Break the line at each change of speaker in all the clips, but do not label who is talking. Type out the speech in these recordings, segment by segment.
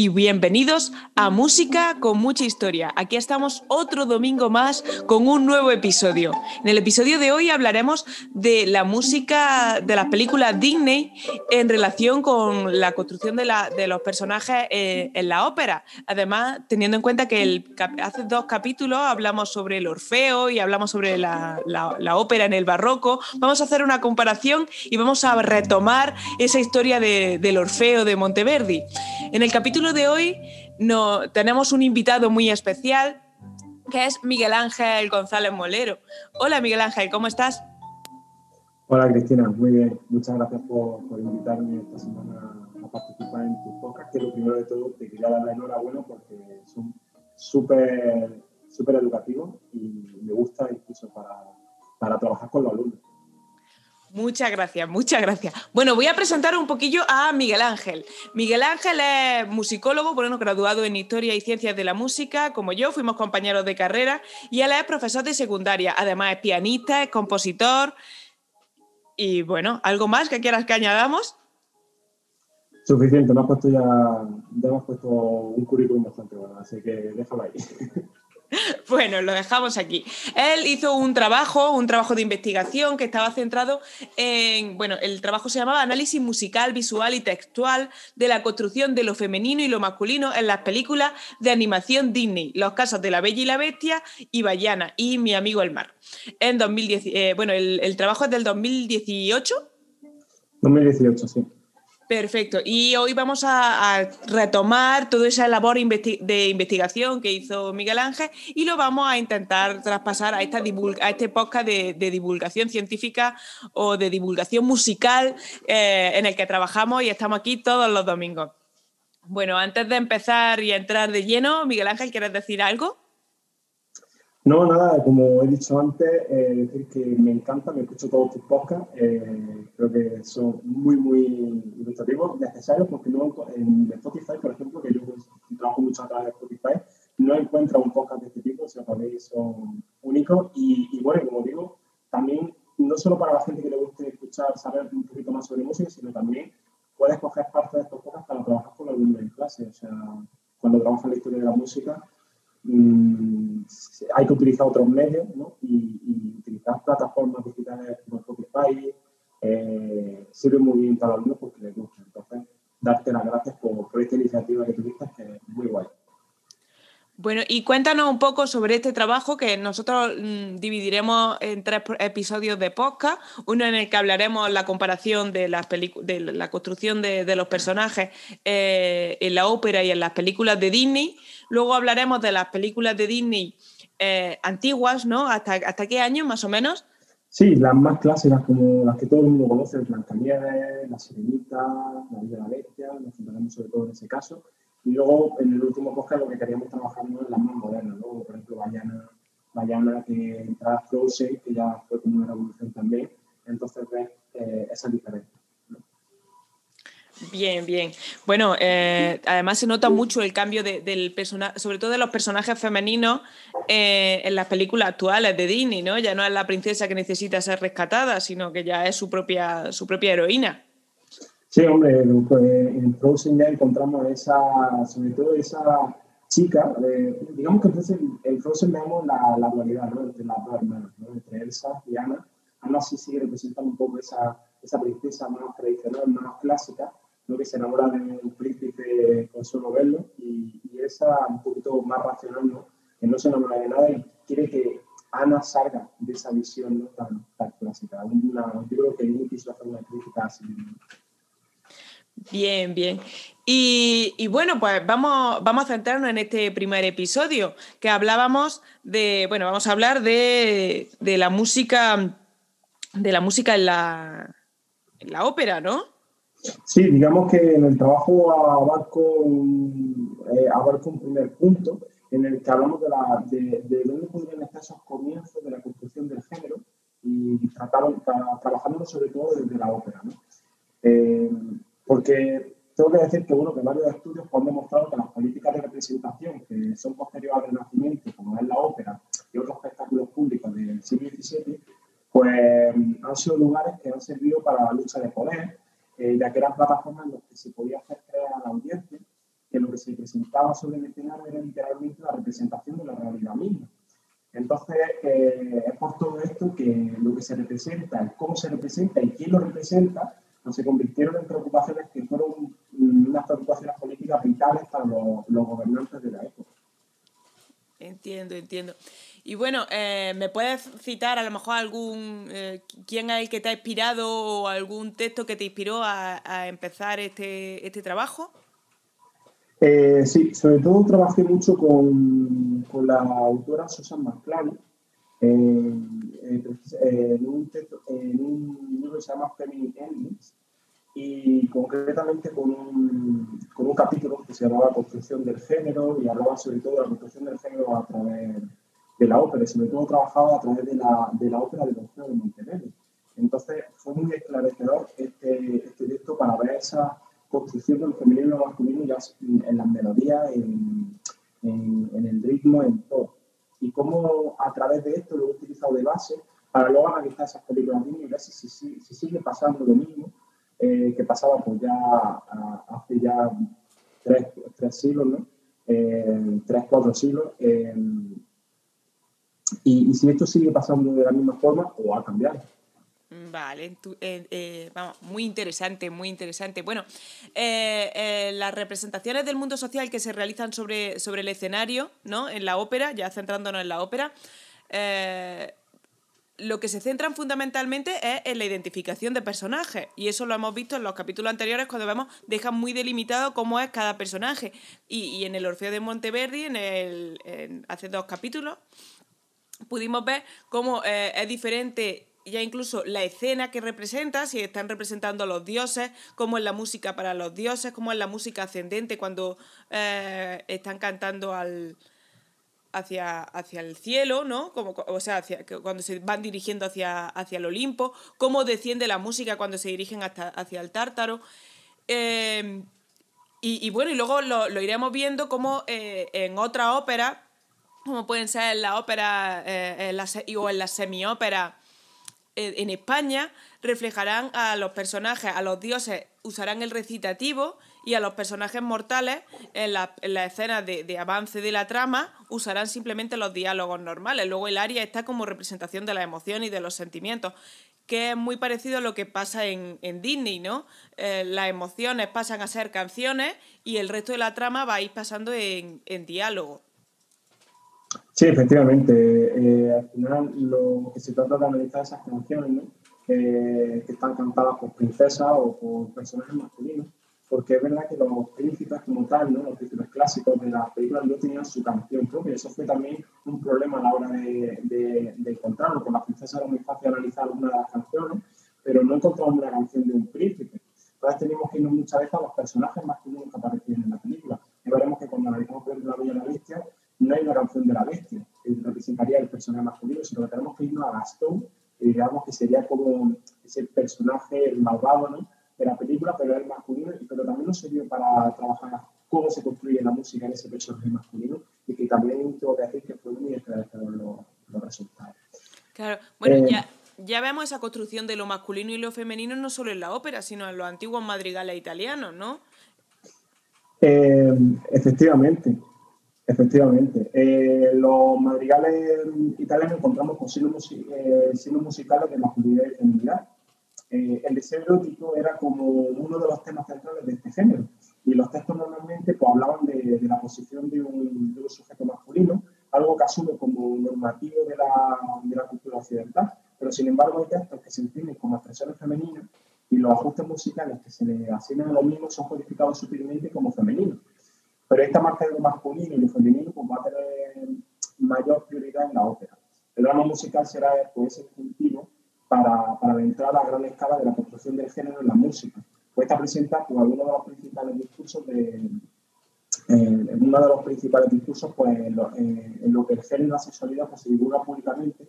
y bienvenidos a Música con mucha historia. Aquí estamos otro domingo más con un nuevo episodio. En el episodio de hoy hablaremos de la música de las películas Disney en relación con la construcción de, los personajes eh, en la ópera. Además, teniendo en cuenta que hace dos capítulos hablamos sobre el Orfeo y hablamos sobre la, ópera en el barroco, vamos a hacer una comparación y vamos a retomar esa historia del Orfeo de Monteverdi. En el capítulo de hoy no, tenemos un invitado muy especial que es Miguel Ángel González Molero. Hola Miguel Ángel, ¿cómo estás?
Hola Cristina, muy bien. Muchas gracias por, invitarme esta semana a participar en tu podcast, que lo primero de todo te quería dar la enhorabuena porque son súper súper educativos y me gusta incluso para, para trabajar con los alumnos.
Muchas gracias, muchas gracias. Bueno, voy a presentar un poquillo a Miguel Ángel. Miguel Ángel es musicólogo, bueno, graduado en Historia y Ciencias de la Música, como yo, fuimos compañeros de carrera, y él es profesor de secundaria. Además es pianista, es compositor. Y bueno, ¿algo más que quieras que añadamos?
Suficiente, puesto ya, ya hemos puesto un currículum bastante bueno, así que déjalo ahí.
Bueno, lo dejamos aquí. Él hizo un trabajo, un trabajo de investigación que estaba centrado en, bueno, el trabajo se llamaba Análisis musical, visual y textual de la construcción de lo femenino y lo masculino en las películas de animación Disney, Los casos de la Bella y la Bestia y Bayana y Mi amigo el mar. En 2010, eh, bueno, el, el trabajo es del 2018.
2018, sí.
Perfecto. Y hoy vamos a, retomar toda esa labor de investigación que hizo Miguel Ángel y lo vamos a intentar traspasar a, esta a este podcast de, divulgación científica o de divulgación musical eh, en el que trabajamos y estamos aquí todos los domingos. Bueno, antes de empezar y entrar de lleno, Miguel Ángel, ¿quieres decir algo?
No, nada, como he dicho antes, eh, decir que me encanta, me escucho todos tus podcasts, eh, creo que son muy, muy ilustrativos, necesarios, porque no en Spotify, por ejemplo, que yo trabajo mucho a través de Spotify, no encuentro un podcast de este tipo, o sea, para mí son únicos. Y, y bueno, como digo, también no solo para la gente que le guste escuchar, saber un poquito más sobre música, sino también puedes coger parte de estos podcasts para trabajar con alumnos en clase, o sea, cuando trabajas la historia de la música, Mm, hay que utilizar otros medios ¿no? y, utilizar plataformas digitales como Spotify eh, sirve muy bien para los alumnos porque les gusta. Entonces, darte las gracias por, esta iniciativa que tuviste, que es muy guay.
Bueno, y cuéntanos un poco sobre este trabajo que nosotros mm, dividiremos en tres episodios de podcast. Uno en el que hablaremos la comparación de, las de la construcción de, los personajes eh, en la ópera y en las películas de Disney. Luego hablaremos de las películas de Disney eh, antiguas, ¿no? ¿Hasta, ¿Hasta qué año más o menos?
Sí, las más clásicas, como las que todo el mundo conoce, Blancanieves, La Sirenita, La de la Bestia, nos centraremos sobre todo en ese caso. Y luego, en el último podcast, lo que queríamos trabajar en las más modernas, ¿no? Por ejemplo, Bayana, Bayana que entra Frozen, que ya fue como una revolución también. Entonces, ves eh, esa diferencia.
Bien, bien. Bueno, eh, además se nota mucho el cambio del personaje, sobre todo de los personajes femeninos eh, en las películas actuales de Disney, ¿no? Ya no es la princesa que necesita ser rescatada, sino que ya es su propia, su propia heroína.
Sí, hombre, pues, en Frozen ya encontramos esa, sobre todo esa chica, digamos que en Frozen vemos la, la dualidad ¿no? entre las dos hermanas, ¿no? entre Elsa y Anna. Anna sí sigue representando un poco esa, esa princesa más tradicional, más clásica, que se enamora de un príncipe con solo verlo y, y, esa un poquito más racional, ¿no? que no se enamora de nada y quiere que Ana salga de esa visión ¿no? tan, tan, clásica. Una, yo creo que no quiso hacer una crítica así.
Bien, bien. Y, bueno, pues vamos, vamos a centrarnos en este primer episodio, que hablábamos de, bueno, vamos a hablar de, de la música, de la música en la, ópera, ¿no?
Sí, digamos que en el trabajo abarco un, eh, abarco un primer punto en el que hablamos de, la, de, de dónde podrían estar esos comienzos de la construcción del género y trabajando sobre todo desde la ópera. ¿no? Eh, porque tengo que decir que, bueno, que varios estudios han demostrado que las políticas de representación que son posteriores al Renacimiento, como es la ópera y otros espectáculos públicos del siglo XVII, pues han sido lugares que han servido para la lucha de poder, eh, ya que eran plataformas en las que se podía hacer creer a la audiencia que lo que se presentaba sobre el escenario era literalmente la representación de la realidad misma. Entonces, eh, es por todo esto que lo que se representa, el cómo se representa y quién lo representa, pues se convirtieron en preocupaciones que fueron unas preocupaciones políticas vitales para los, gobernantes de la época.
Entiendo, entiendo. Y bueno, eh, ¿me puedes citar a lo mejor algún, eh, quién es el que te ha inspirado o algún texto que te inspiró a, a empezar este, este trabajo?
Eh, sí, sobre todo trabajé mucho con, con la autora Susan McClary en, un en, un libro que se llama Feminine Endings y concretamente con un, con un capítulo que se llamaba Construcción del Género y hablaba sobre todo de la construcción del género a través de la ópera y sobre todo trabajaba a través de la, de la ópera de Don de Monteverdi. Entonces fue muy esclarecedor este, este texto para ver esa construcción del femenino y masculino ya en las melodías, en, en, el ritmo, en todo. Y cómo a través de esto lo he utilizado de base para luego analizar esas películas y ver si, si, si, sigue pasando lo mismo eh, que pasaba pues ya hace ya tres, tres siglos, ¿no? Eh, tres, cuatro siglos. Eh, y, y si esto sigue pasando de la misma forma o ha cambiado.
Vale, eh, eh, vamos, muy interesante, muy interesante. Bueno, eh, las representaciones del mundo social que se realizan sobre, sobre el escenario, ¿no? En la ópera, ya centrándonos en la ópera, lo que se centran fundamentalmente es en la identificación de personajes. Y eso lo hemos visto en los capítulos anteriores cuando vemos, dejan muy delimitado cómo es cada personaje. Y, en el Orfeo de Monteverdi, en el, hace dos capítulos, pudimos ver cómo es diferente ya incluso la escena que representa, si están representando a los dioses, cómo es la música para los dioses, cómo es la música ascendente cuando eh, están cantando al, hacia, hacia el cielo, ¿no? Como, o sea, hacia, cuando se van dirigiendo hacia, hacia el Olimpo, cómo desciende la música cuando se dirigen hasta, hacia el Tártaro. Eh, y, bueno, y luego lo, iremos viendo como eh, en otra ópera, como pueden ser en la ópera o en la semiópera, en España reflejarán a los personajes, a los dioses usarán el recitativo y a los personajes mortales en las la escenas de, avance de la trama usarán simplemente los diálogos normales. Luego el aria está como representación de la emoción y de los sentimientos, que es muy parecido a lo que pasa en, Disney, ¿no? Eh, las emociones pasan a ser canciones y el resto de la trama va a ir pasando en, en diálogo.
Sí, efectivamente. Eh, al final lo que se trata de analizar esas canciones que están cantadas por princesas o por personajes masculinos, porque es verdad que los príncipes como tal, ¿no? los príncipes clásicos de las películas no tenían su canción propia. Eso fue también un problema a la hora de, de, encontrarlo. Con las princesas era muy fácil analizar una de las canciones, pero no encontramos una canción de un príncipe. Entonces tenemos que irnos muchas veces a los personajes masculinos que aparecían en la película. Y veremos que cuando analizamos por ejemplo La Bella y la Bestia, no hay una canción de la bestia que representaría el personaje masculino, sino que tenemos que irnos a Gastón, que digamos que sería como ese personaje malvado ¿no? de la película, pero es masculino, pero también nos sirvió para trabajar cómo se construye la música en ese personaje masculino y que también tengo que decir que fue muy esclarecedor los, los resultados.
Claro, bueno, eh, ya, ya vemos esa construcción de lo masculino y lo femenino no solo en la ópera, sino en los antiguos madrigales italianos, ¿no?
Eh, efectivamente, Efectivamente. Eh, los madrigales italianos encontramos con signos, eh, musicales de masculinidad y feminidad. Eh, el deseo erótico era como uno de los temas centrales de este género. Y los textos normalmente pues, hablaban de, la posición de un, sujeto masculino, algo que asume como normativo de la, de la cultura occidental. Pero sin embargo hay textos que se entienden como expresiones femeninas y los ajustes musicales que se le asignan a los mismos son codificados sutilmente como femeninos. Pero esta marca de lo masculino y lo femenino pues, va a tener mayor prioridad en la ópera. El drama musical será pues, ese cultivo para, para entrar a gran escala de la construcción del género en la música. Pues esta presenta pues, algunos de los principales discursos de, eh, uno de los principales discursos pues, en, lo, que el género y la sexualidad pues, se divulga públicamente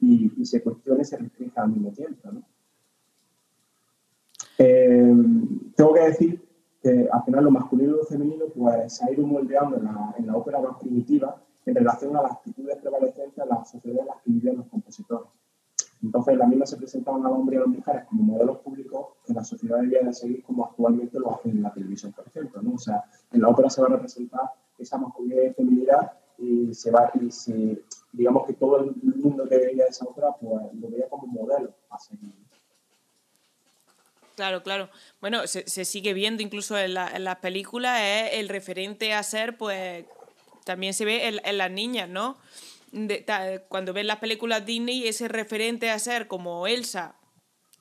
y, se cuestiona y se restringe al mismo tiempo. Eh, tengo que decir al final lo masculino y lo femenino pues, se ha ido moldeando en la, en la ópera más primitiva en relación a las actitudes prevalecentes de las sociedades en las que vivían los compositores. Entonces, las mismas se presentaban al hombre y a las mujeres como modelos públicos que la, sociedad debería de seguir como actualmente lo hacen en la televisión, por ejemplo, ¿no? O sea, en la ópera se va a representar esa masculinidad y feminidad y se va, y digamos que todo el mundo que veía esa ópera, pues lo veía como modelo a seguir.
Claro, claro. Bueno, se, sigue viendo incluso en, las películas, es el referente a ser, pues también se ve en, las niñas, ¿no? cuando ven las películas Disney, ese referente a ser como Elsa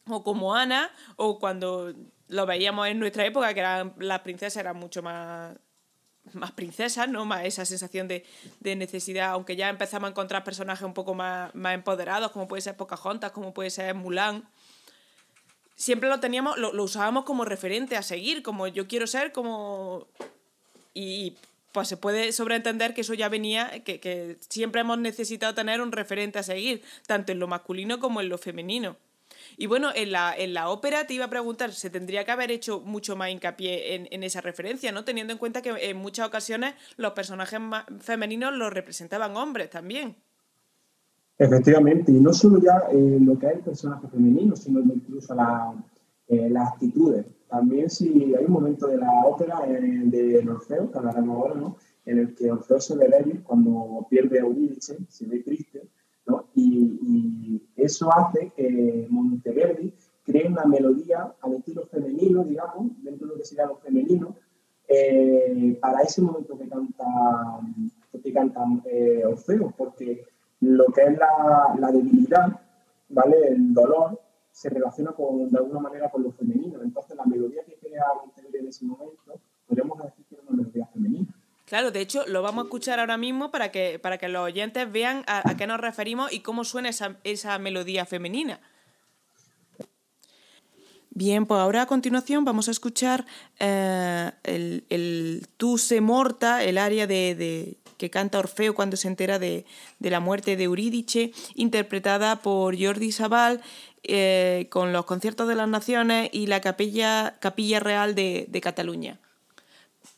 o como Ana, o cuando lo veíamos en nuestra época, que eran, las princesas eran mucho más más princesas, ¿no? Más esa sensación de, necesidad, aunque ya empezamos a encontrar personajes un poco más, más empoderados, como puede ser Pocahontas, como puede ser Mulan siempre lo teníamos, lo, usábamos como referente a seguir, como yo quiero ser, como... Y pues se puede sobreentender que eso ya venía, que, que siempre hemos necesitado tener un referente a seguir, tanto en lo masculino como en lo femenino. Y bueno, en la, en la ópera te iba a preguntar, se tendría que haber hecho mucho más hincapié en, en esa referencia, ¿no? Teniendo en cuenta que en muchas ocasiones los personajes femeninos los representaban hombres también.
Efectivamente, y no solo ya eh, lo que es el personaje femenino, sino incluso eh, las actitudes. También si hay un momento de la ópera eh, de Orfeo, que hablaremos ahora, ¿no? en el que Orfeo se ve débil cuando pierde a Eurídice, se ve triste, ¿no? y, eso hace que Monteverdi cree una melodía al estilo femenino, digamos, dentro de lo que sería lo femenino, para ese momento que canta, que canta Orfeo, porque lo que es la, debilidad, ¿vale? El dolor se relaciona con, de alguna manera con lo femenino. Entonces, la melodía que crea Monteverdi en ese momento, podríamos decir que es una melodía femenina.
Claro, de hecho, lo vamos a escuchar ahora mismo para que, para que los oyentes vean a, qué nos referimos y cómo suena esa, esa melodía femenina. Bien, pues ahora a continuación vamos a escuchar eh, el, el Tu se morta, el área de, que canta Orfeo cuando se entera de, la muerte de Eurídice, interpretada por Jordi Sabal eh, con los conciertos de las naciones y la capilla, capilla Real de, Cataluña.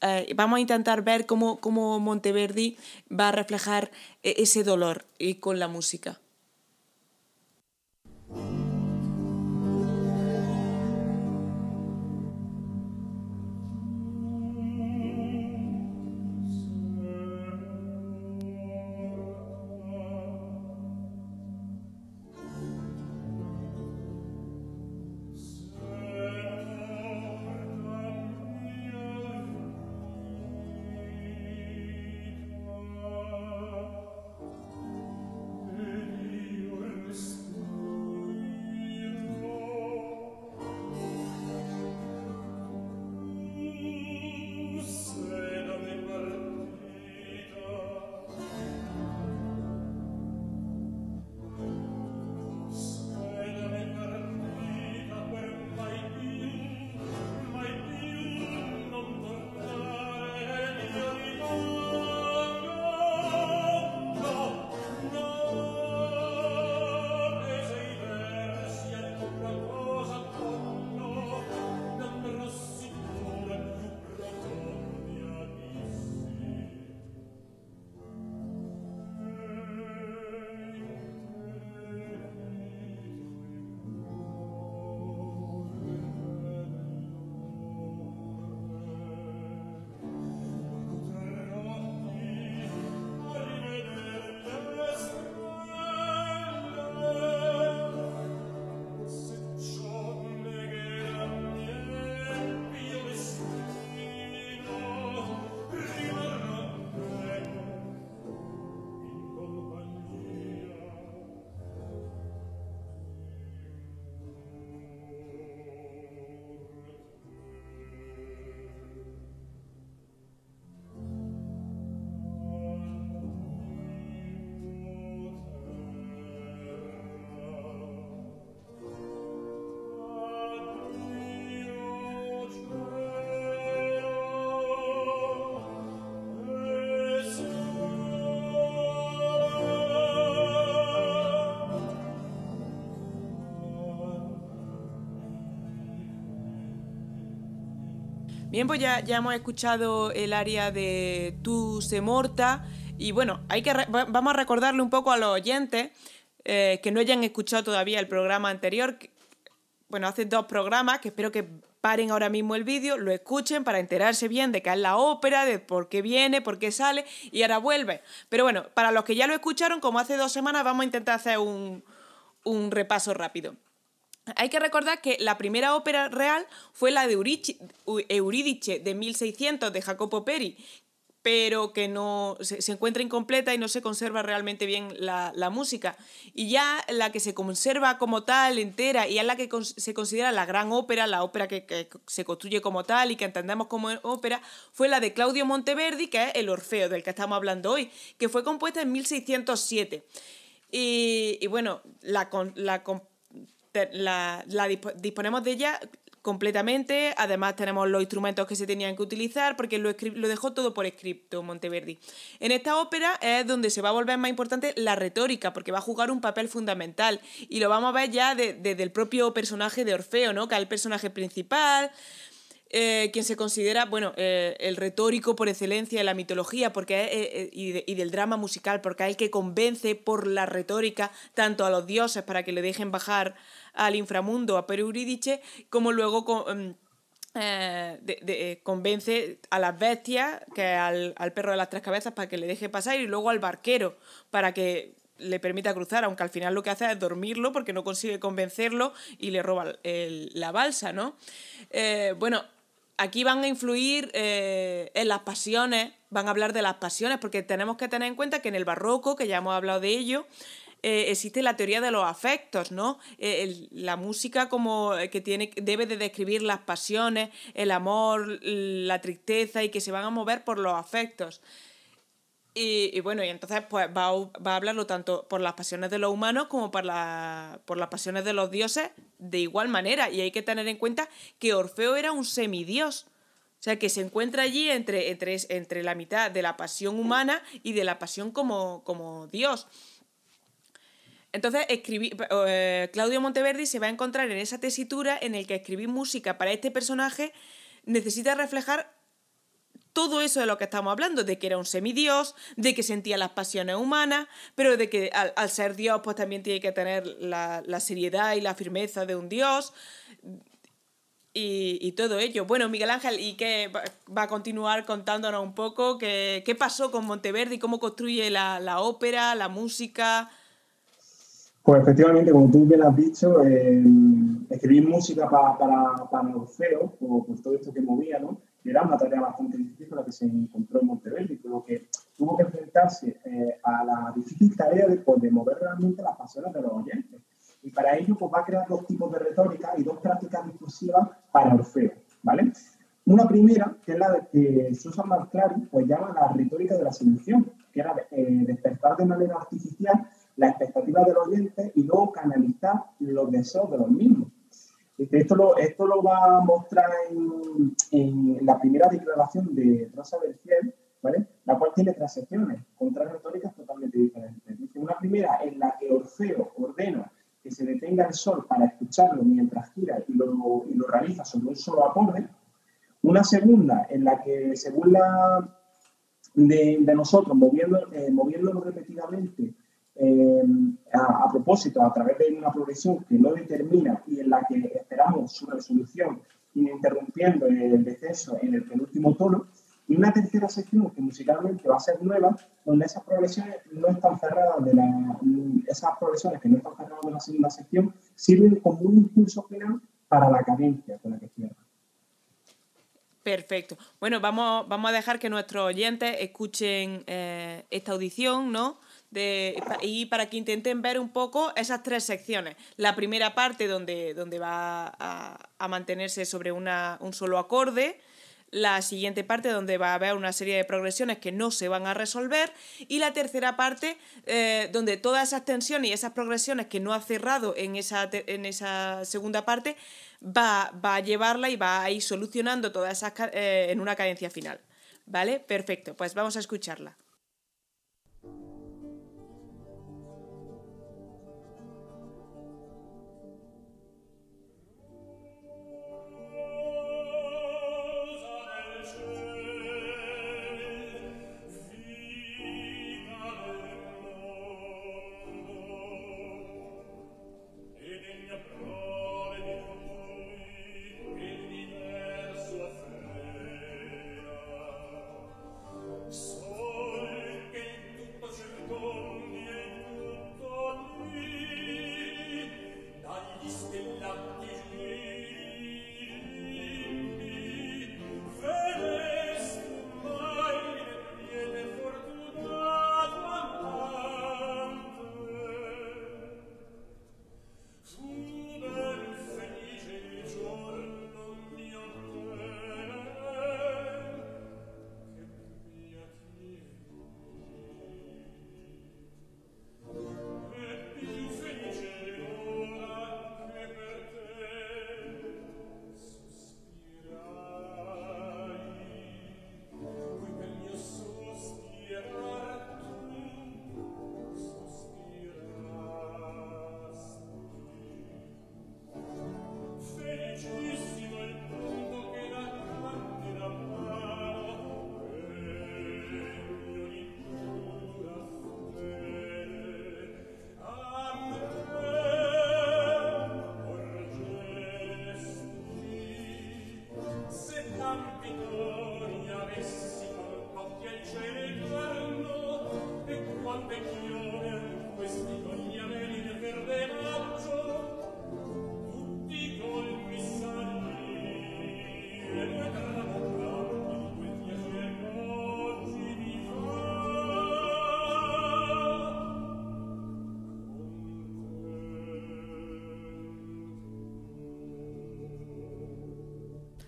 Eh, vamos a intentar ver cómo, cómo Monteverdi va a reflejar e-, ese dolor con la música. Bien, pues ya, ya hemos escuchado el área de Tu se morta y bueno, hay que vamos a recordarle un poco a los oyentes eh, que no hayan escuchado todavía el programa anterior bueno, hace dos programas que espero que paren ahora mismo el vídeo, lo escuchen para enterarse bien de qué es la ópera, de por qué viene, por qué sale y ahora vuelve. Pero bueno, para los que ya lo escucharon, como hace dos semanas, vamos a intentar hacer un, un repaso rápido. Hay que recordar que la primera ópera real fue la de Eurídice de 1600 de Jacopo Peri, pero que no se, encuentra incompleta y no se conserva realmente bien la, música. Y ya la que se conserva como tal, entera, y es la que se considera la gran ópera, la ópera que, se construye como tal y que entendemos como ópera, fue la de Claudio Monteverdi, que es el Orfeo, del que estamos hablando hoy, que fue compuesta en 1607. Y, bueno, la, la, la disponemos de ella completamente. Además, tenemos los instrumentos que se tenían que utilizar, porque lo, dejó todo por escrito Monteverdi. En esta ópera es donde se va a volver más importante la retórica, porque va a jugar un papel fundamental. Y lo vamos a ver ya desde el propio personaje de Orfeo, ¿no? que es el personaje principal. Eh, quien se considera, bueno, eh, el retórico por excelencia de la mitología porque eh, y, y, del drama musical, porque es el que convence por la retórica tanto a los dioses para que le dejen bajar al inframundo, a Pereurídice, como luego em, eh, eh, convence a las bestias, que al, al perro de las tres cabezas, para que le deje pasar, y luego al barquero, para que le permita cruzar, aunque al final lo que hace es dormirlo porque no consigue convencerlo y le roba la balsa, ¿no? Eh, bueno, aquí van a influir en las pasiones, van a hablar de las pasiones, porque tenemos que tener en cuenta que en el barroco, que ya hemos hablado de ello, eh, existe la teoría de los afectos, ¿no? Eh, la música como eh, que tiene, debe de describir las pasiones, el amor, la tristeza y que se van a mover por los afectos. Y, bueno, y entonces pues va a, hablarlo tanto por las pasiones de los humanos como por, la, por las pasiones de los dioses de igual manera. Y hay que tener en cuenta que Orfeo era un semidios. O sea, que se encuentra allí entre, entre, entre la mitad de la pasión humana y de la pasión como, como Dios. Entonces, eh, Claudio Monteverdi se va a encontrar en esa tesitura en el que escribir música para este personaje necesita reflejar todo eso de lo que estamos hablando, de que era un semidios, de que sentía las pasiones humanas, pero de que al, ser Dios pues también tiene que tener la, seriedad y la firmeza de un Dios y, todo ello. Bueno, Miguel Ángel, ¿y qué va a continuar contándonos un poco? ¿Qué, qué pasó con Monteverdi? ¿Cómo construye la, la ópera, la música?
Pues efectivamente, como tú bien has dicho, eh, escribir música para, para, para Orfeo, por, por, todo esto que movía, ¿no? era una tarea bastante difícil la que se encontró en Monteverdi, por lo que tuvo que enfrentarse eh, a la difícil tarea de, pues, de, mover realmente las pasiones de los oyentes. Y para ello pues, va a crear dos tipos de retórica y dos prácticas discursivas para Orfeo. ¿vale? Una primera, que es la de que Susan Marclari pues, llama la retórica de la seducción, que era eh, despertar de manera artificial la expectativa del oyente y luego canalizar los deseos de los mismos. Esto lo, esto lo va a mostrar en, en la primera declaración de Rosa Berciel, ¿vale? la cual tiene tres secciones, con tres retóricas totalmente diferentes. Dice una primera en la que Orfeo ordena que se detenga el sol para escucharlo mientras gira y lo, y lo realiza sobre un solo acorde. Una segunda en la que se burla de, de nosotros moviendo, eh, moviéndolo repetidamente eh, a, propósito, a través de una progresión que no determina y en la que esperamos su resolución, interrumpiendo el descenso en el penúltimo tono, y una tercera sección que musicalmente va a ser nueva, donde esas progresiones no están cerradas de la, esas progresiones que no están cerradas de la segunda sección sirven como un impulso final para la cadencia con la que cierra.
Perfecto. Bueno, vamos, vamos a dejar que nuestros oyentes escuchen eh, esta audición, ¿no? Y para que intenten ver un poco esas tres secciones. La primera parte donde, donde va a, mantenerse sobre una, un solo acorde, la siguiente parte donde va a haber una serie de progresiones que no se van a resolver y la tercera parte eh, donde todas esas tensiones y esas progresiones que no ha cerrado en esa, en esa segunda parte va, va, a llevarla y va a ir solucionando todas esas eh, en una cadencia final. ¿Vale? Perfecto, pues vamos a escucharla.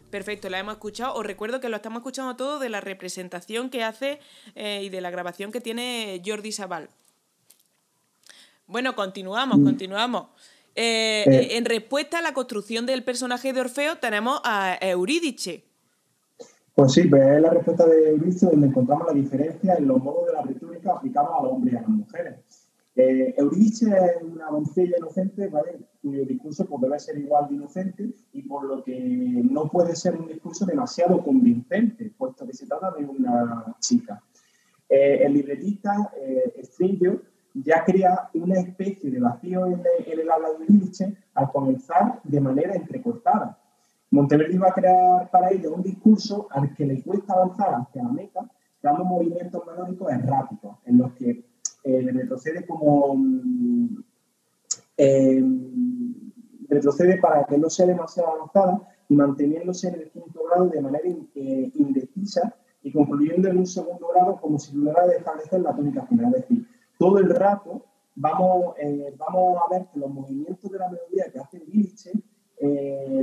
Perfecto, la hemos escuchado. Os recuerdo que lo estamos escuchando todo de la representación que hace eh, y de la grabación que tiene Jordi Sabal. Bueno, continuamos, mm. continuamos. Eh, eh. en respuesta a la construcción del personaje de Orfeo tenemos a Eurídice.
Pues sí, pues es la respuesta de Eurídice donde encontramos la diferencia en los modos de la retórica aplicados a los hombres y a las mujeres. Eurídice es una doncella inocente, ¿vale? Cuyo discurso pues, debe ser igual de inocente y por lo que no puede ser un discurso demasiado convincente, puesto que se trata de una chica. Eh, el libretista eh, ya crea una especie de vacío en, el habla de Eurídice al comenzar de manera entrecortada. Monteverdi va a crear para ella un discurso al que le cuesta avanzar hacia la meta, dando movimientos melódicos erráticos, en los que eh, retrocede como mm, eh, retrocede para que no sea demasiado avanzada y manteniéndose en el quinto grado de manera eh, indecisa y concluyendo en un segundo grado como si tuviera de establecer la tónica final. Es decir, todo el rato vamos, vamos a ver que los movimientos de la melodía que hace Liche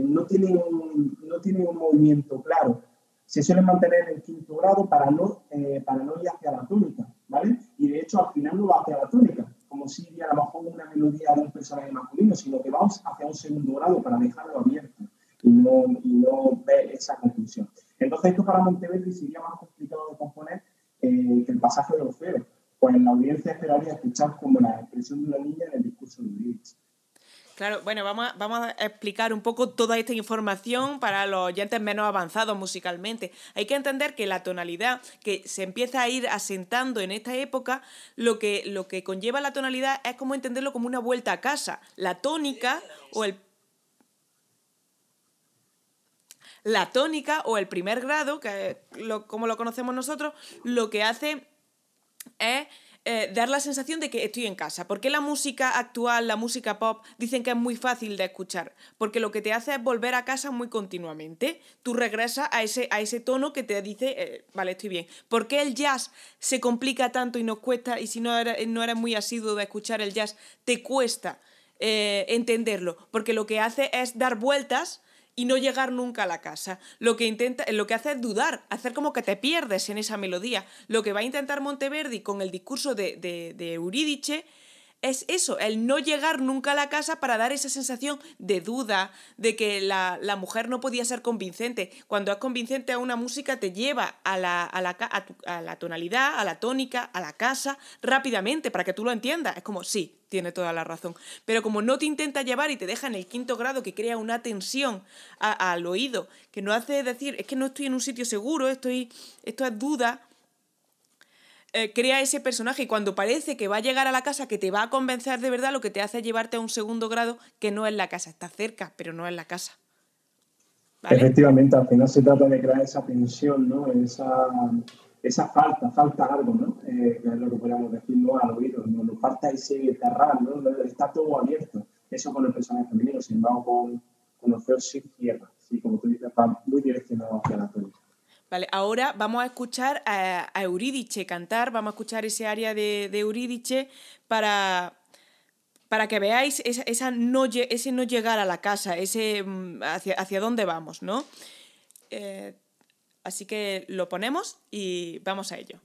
no, tienen un, no tienen un movimiento claro. Se suelen mantener en el quinto grado para no, para no ir hacia la tónica. ¿vale? Y de hecho al final no va hacia la tónica, como si a lo mejor una melodía de un personaje masculino, sino que vamos hacia un segundo grado para dejarlo abierto y no, y no ver esa conclusión. Entonces esto para Monteverdi sería más complicado de componer eh, que el pasaje de Orfeo, pues la audiencia esperaría escuchar como la expresión de una niña en el discurso de Luis.
Claro, bueno, vamos a, vamos a explicar un poco toda esta información para los oyentes menos avanzados musicalmente. Hay que entender que la tonalidad que se empieza a ir asentando en esta época, lo que, lo que conlleva la tonalidad es como entenderlo como una vuelta a casa. La tónica o el la tónica o el primer grado, que lo, como lo conocemos nosotros, lo que hace es eh, dar la sensación de que estoy en casa. ¿Por qué la música actual, la música pop, dicen que es muy fácil de escuchar? Porque lo que te hace es volver a casa muy continuamente. Tú regresas a ese, a ese tono que te dice, eh, vale, estoy bien. ¿Por qué el jazz se complica tanto y nos cuesta, y si no eres, no eres muy asiduo de escuchar el jazz, te cuesta eh, entenderlo? Porque lo que hace es dar vueltas y no llegar nunca a la casa. Lo que, intenta, lo que hace es dudar, hacer como que te pierdes en esa melodía. Lo que va a intentar Monteverdi con el discurso de, de, de Eurídice es eso, el no llegar nunca a la casa para dar esa sensación de duda, de que la, mujer no podía ser convincente. Cuando es convincente a una música te lleva a la, a, la, a, la, tonalidad, a la tónica, a la casa, rápidamente, para que tú lo entiendas. Es como, sí, tiene toda la razón. Pero como no te intenta llevar y te deja en el quinto grado que crea una tensión al oído, que no hace decir, es que no estoy en un sitio seguro, estoy, esto es duda, eh, crea ese personaje y cuando parece que va a llegar a la casa, que te va a convencer de verdad, lo que te hace es llevarte a un segundo grado que no es la casa, está cerca, pero no es la casa.
Efectivamente, al final se trata de crear esa tensión, ¿no? esa, esa falta, falta algo, ¿no? Eh, que es lo que podríamos decir ¿no? al oído, ¿no? nos falta ese terral, ¿no? está todo abierto. Eso con el personaje femenino, sin embargo, con, con los feos sí cierra, sí, como tú dices, está muy direccionado hacia la tónica.
Vale, ahora vamos a escuchar a, Eurídice cantar, vamos a escuchar ese área de, de Eurídice para, para que veáis esa, no, ese no llegar a la casa, ese mm, hacia, hacia dónde vamos, ¿no? Eh, así que lo ponemos y vamos a ello.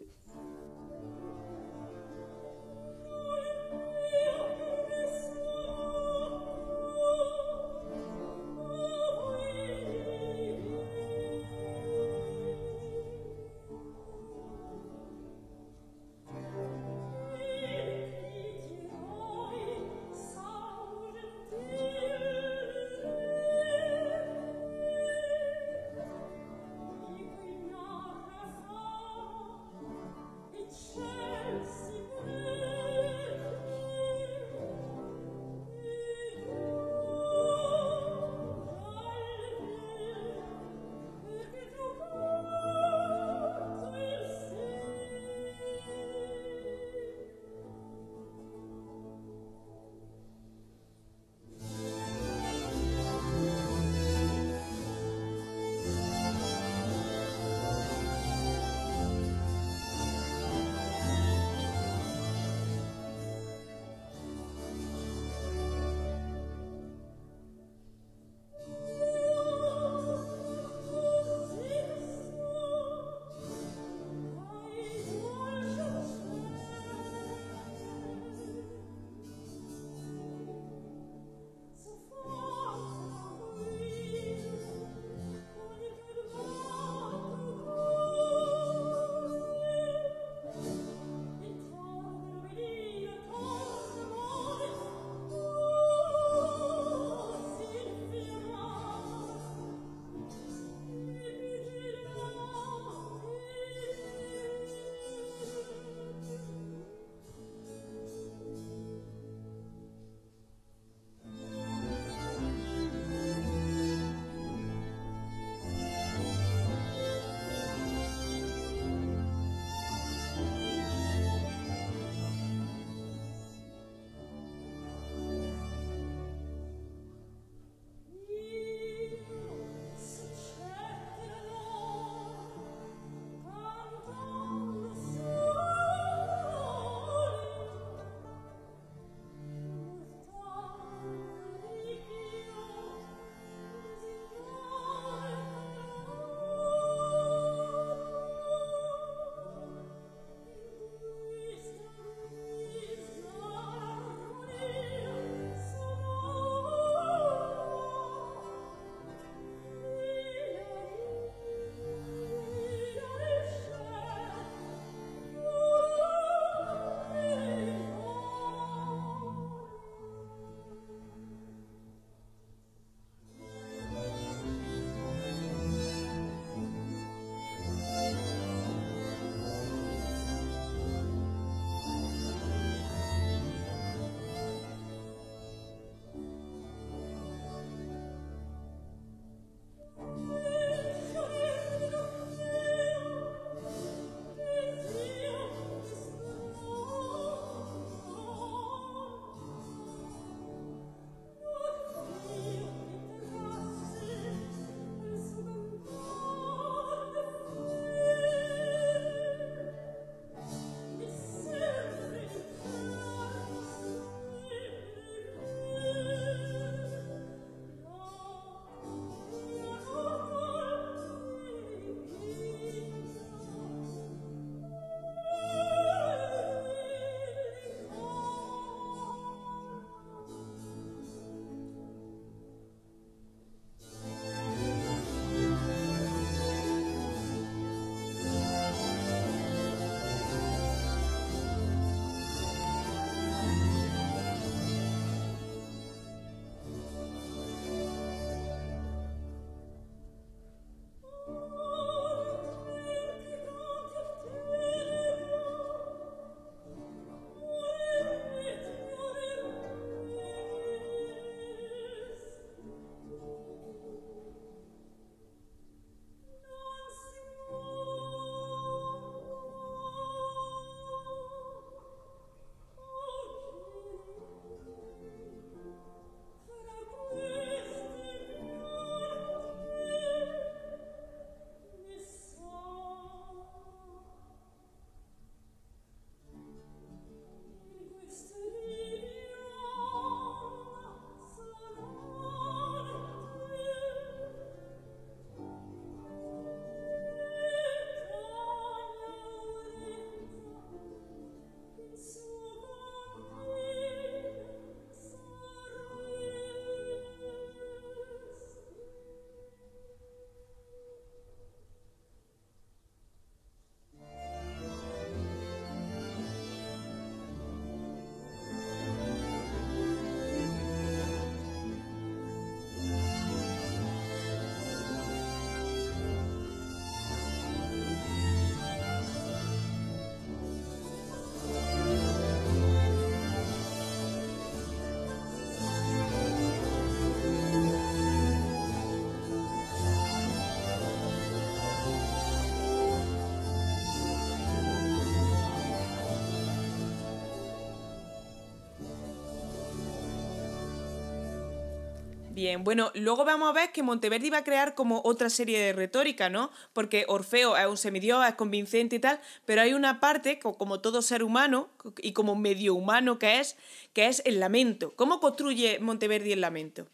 Bien, bueno, luego vamos a ver que Monteverdi va a crear como otra serie de retórica, ¿no? Porque Orfeo es un semidios, es convincente y tal, pero hay una parte, como todo ser humano y como medio humano que es, que es el lamento. ¿Cómo construye Monteverdi el lamento?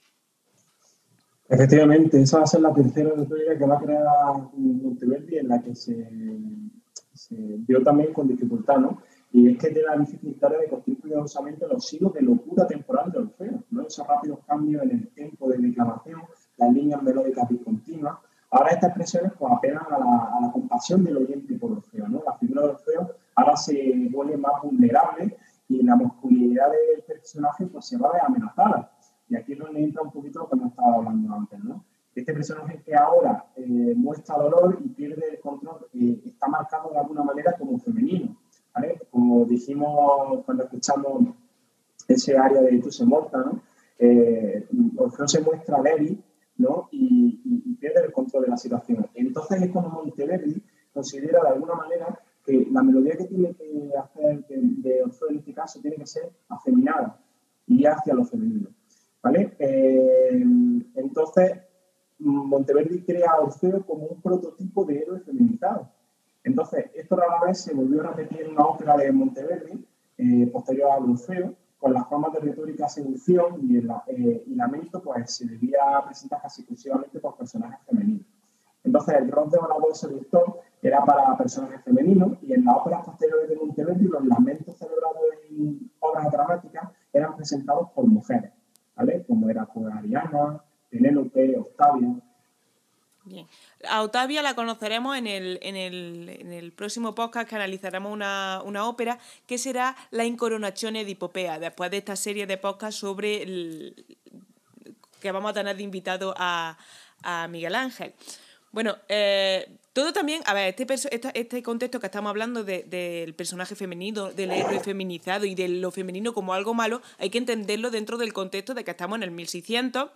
Efectivamente, esa va a ser la tercera retórica que va a crear Monteverdi, en la que se, se vio también con dificultad, ¿no? Y es que tiene la dificultad de construir cuidadosamente los siglos de locura temporal de Orfeo, ¿no? esos rápidos cambios en el tiempo de declamación, las líneas melódicas discontinuas. Ahora estas expresiones pues, apelan a la, compasión del oyente por Orfeo. ¿no? La figura de Orfeo ahora se vuelve más vulnerable y la masculinidad del personaje pues, se va a ver amenazada. Y aquí donde entra un poquito lo que hemos estado hablando antes. ¿no? Este personaje que ahora eh, muestra dolor y pierde el control eh, está marcado de alguna manera como femenino como dijimos cuando escuchamos ese área de Tu se morta, ¿no? Eh, Orfeo se muestra débil ¿no? Y, pierde el control de la situación. Entonces es como Monteverdi considera de alguna manera que la melodía que tiene que hacer de, Orfeo en este caso tiene que ser afeminada y hacia lo femenino. ¿vale? Eh, entonces Monteverdi crea a Orfeo como un prototipo de héroe feminizado. Entonces, esto vez se volvió a repetir en una ópera de Monteverdi, eh, posterior a Orfeo, con las formas de retórica seducción y, el, eh, lamento, pues se debía presentar casi exclusivamente por personajes femeninos. Entonces, el rol de orador seductor era para personajes femeninos y en las óperas posteriores de Monteverdi los lamentos celebrados en obras dramáticas eran presentados por mujeres, ¿vale? Como era pues, Ariana, Penélope, Octavia,
Bien. A Otavia la conoceremos en el, en el, próximo podcast que analizaremos una, ópera que será La Incoronazione di Popea, después de esta serie de podcasts sobre el, que vamos a tener de invitado a, Miguel Ángel. Bueno, eh, todo también, a ver, este, este contexto que estamos hablando del personaje femenino, del héroe feminizado y de lo femenino como algo malo, hay que entenderlo dentro del contexto de que estamos en el 1600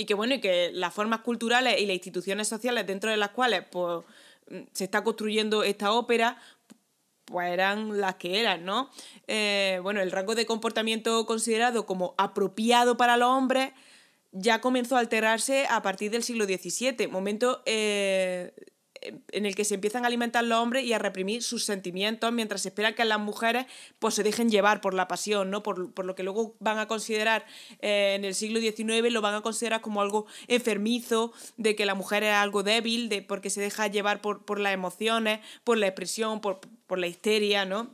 y que bueno, y que las formas culturales y las instituciones sociales dentro de las cuales pues, se está construyendo esta ópera, pues eran las que eran, ¿no? Eh, bueno, el rango de comportamiento considerado como apropiado para los hombres ya comenzó a alterarse a partir del siglo XVII, momento eh, en el que se empiezan a alimentar los hombres y a reprimir sus sentimientos mientras se espera que las mujeres pues, se dejen llevar por la pasión, ¿no? por, lo que luego van a considerar eh, en el siglo XIX, lo van a considerar como algo enfermizo, de que la mujer es algo débil, de, porque se deja llevar por, por las emociones, por la expresión, por, la histeria, ¿no?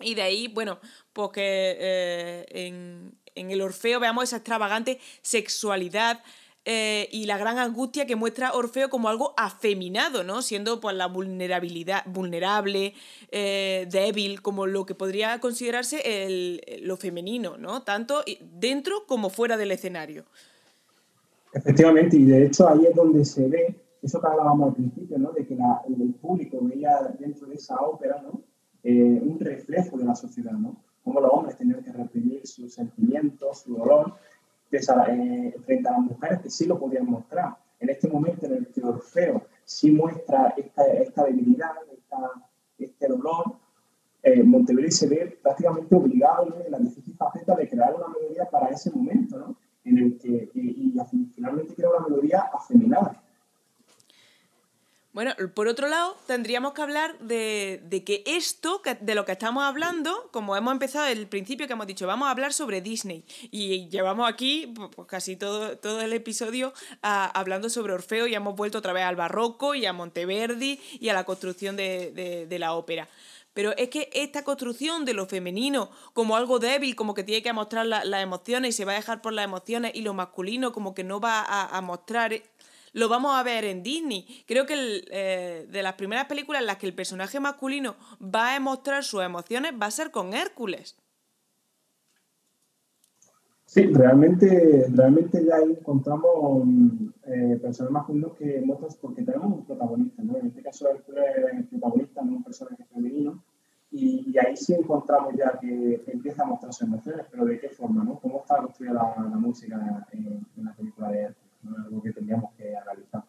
Y de ahí, bueno, pues que eh, en, en el Orfeo veamos esa extravagante sexualidad eh, y la gran angustia que muestra Orfeo como algo afeminado, ¿no? Siendo pues la vulnerabilidad, vulnerable, eh, débil, como lo que podría considerarse el, lo femenino, ¿no? Tanto dentro como fuera del escenario.
Efectivamente, y de hecho ahí es donde se ve eso que hablábamos al principio, ¿no? De que el público veía dentro de esa ópera, ¿no? Eh, un reflejo de la sociedad, ¿no? Cómo los hombres tenían que reprimir sus sentimientos, su dolor, eh, frente a las mujeres que sí lo podían mostrar. En este momento en el que Orfeo sí muestra esta, esta debilidad, este dolor, eh, Monteverdi se ve prácticamente obligado en la difícil faceta de crear una melodía para ese momento, ¿no? En el que, y, y finalmente crea una melodía afeminada
bueno, por otro lado, tendríamos que hablar de, que esto, de lo que estamos hablando, como hemos empezado el principio que hemos dicho, vamos a hablar sobre Disney. Y llevamos aquí pues, casi todo, todo el episodio hablando sobre Orfeo y hemos vuelto otra vez al barroco y a Monteverdi y a la construcción de, la ópera. Pero es que esta construcción de lo femenino como algo débil, como que tiene que mostrar las emociones y se va a dejar por las emociones, y lo masculino como que no va a mostrar lo vamos a ver en Disney. Creo que eh, de las primeras películas en las que el personaje masculino va a mostrar sus emociones va a ser con Hércules.
Sí, realmente, realmente ya encontramos eh, personajes masculinos que muestran, porque tenemos un protagonista, ¿no? En este caso Hércules es el protagonista, no un personaje femenino, y, ahí sí encontramos ya que empieza a mostrar sus emociones, pero ¿de qué forma, no? ¿Cómo está construida la, música en, en la película de Hércules? Algo que tendríamos que analizar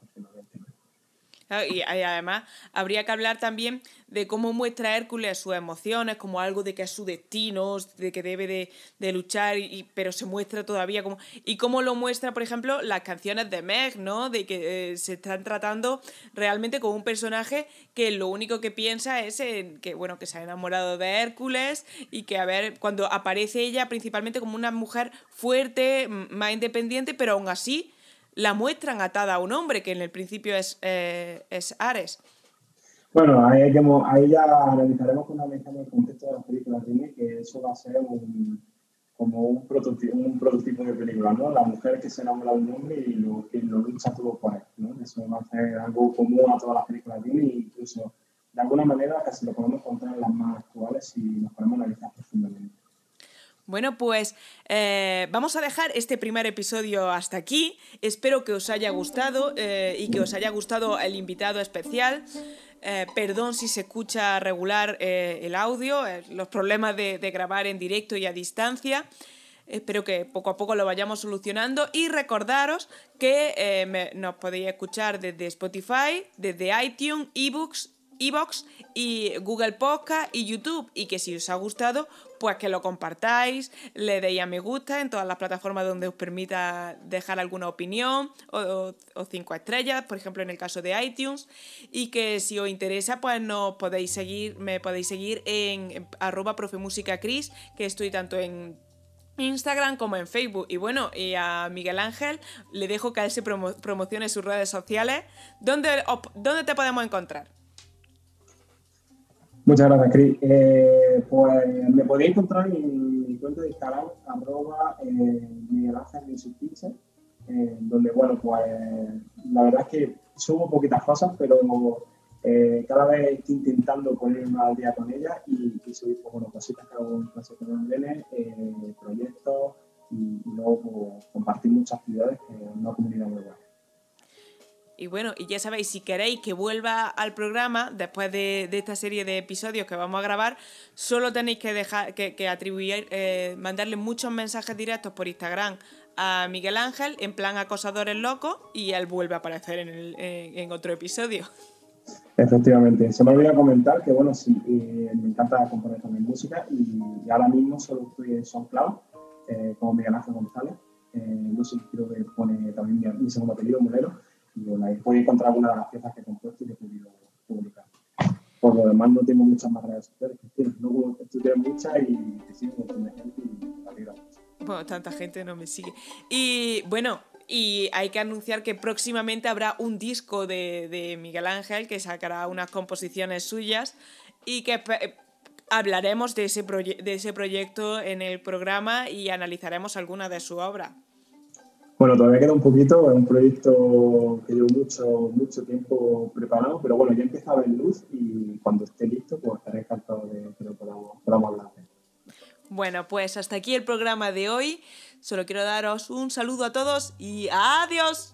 Y, además habría que hablar también de cómo muestra Hércules sus emociones, como algo de que es su destino, de que debe de, luchar, pero se muestra todavía como... Y cómo lo muestra, por ejemplo, las canciones de Meg, ¿no? De que eh, se están tratando realmente como un personaje que lo único que piensa es en que, bueno, que se ha enamorado de Hércules y que, a ver, cuando aparece ella principalmente como una mujer fuerte, más independiente, pero aún así la muestran atada a un hombre, que en el principio es, eh, es Ares.
Bueno, ahí, ya analizaremos con una en el contexto de las películas Disney, que eso va a ser un, como un prototipo, un prototipo de película, ¿no? La mujer que se enamora de un hombre y lo, que lo lucha todo por él, ¿no? Eso va a ser algo común a todas las películas Disney, incluso de alguna manera casi lo podemos encontrar en las más actuales si nos ponemos a analizar profundamente.
Bueno, pues eh, vamos a dejar este primer episodio hasta aquí. Espero que os haya gustado eh, y que os haya gustado el invitado especial. Eh, perdón si se escucha regular el audio, los problemas de, grabar en directo y a distancia. Espero que poco a poco lo vayamos solucionando y recordaros que nos podéis escuchar desde Spotify, desde iTunes, eBooks Evox y Google Podcast y YouTube. Y que si os ha gustado, pues que lo compartáis, le deis a me gusta en todas las plataformas donde os permita dejar alguna opinión o, cinco estrellas, por ejemplo en el caso de iTunes. Y que si os interesa, pues nos podéis seguir, me podéis seguir en, arroba profemusicacris, que estoy tanto en Instagram como en Facebook. Y bueno, y a Miguel Ángel le dejo que él se promocione sus redes sociales. ¿Dónde, ¿Dónde te podemos encontrar?
Muchas gracias, Cris. Eh, pues me podéis encontrar en mi cuenta de Instagram, arroba eh, Miguel Ángel Music eh, donde, bueno, pues la verdad es que subo poquitas cosas, pero eh, cada vez estoy intentando ponerme al día con ella y, y subir, pues, bueno, cositas que hago en clase con eh, proyectos y, luego pues, compartir muchas actividades es una comunidad muy buena.
Y bueno, y ya sabéis, si queréis que vuelva al programa después de, esta serie de episodios que vamos a grabar, solo tenéis que dejar que, atribuir, eh, mandarle muchos mensajes directos por Instagram a Miguel Ángel en plan acosadores locos y él vuelve a aparecer en, otro episodio.
Efectivamente, se me olvidó comentar que bueno, sí, eh, me encanta componer también música y, ahora mismo solo estoy en SoundCloud eh, como Miguel Ángel González. Eh, no sé, creo que pone también mi, segundo apellido, Mulero y puedo encontrar algunas de las piezas que he compuesto y que he podido publicar. Por lo demás, no tengo muchas más redes sociales. No estudié muchas y sigo de gente y me.
Bueno, tanta gente no me sigue. Y bueno, y hay que anunciar que próximamente habrá un disco de, de Miguel Ángel que sacará unas composiciones suyas y que eh, hablaremos de ese, de ese proyecto en el programa y analizaremos alguna de su obra.
Bueno, todavía queda un poquito, es un proyecto que llevo mucho, mucho tiempo preparado, pero bueno, ya empieza a ver luz y cuando esté listo, pues estaré encantado de que lo podamos, podamos hablar.
Bueno, pues hasta aquí el programa de hoy. Solo quiero daros un saludo a todos y adiós.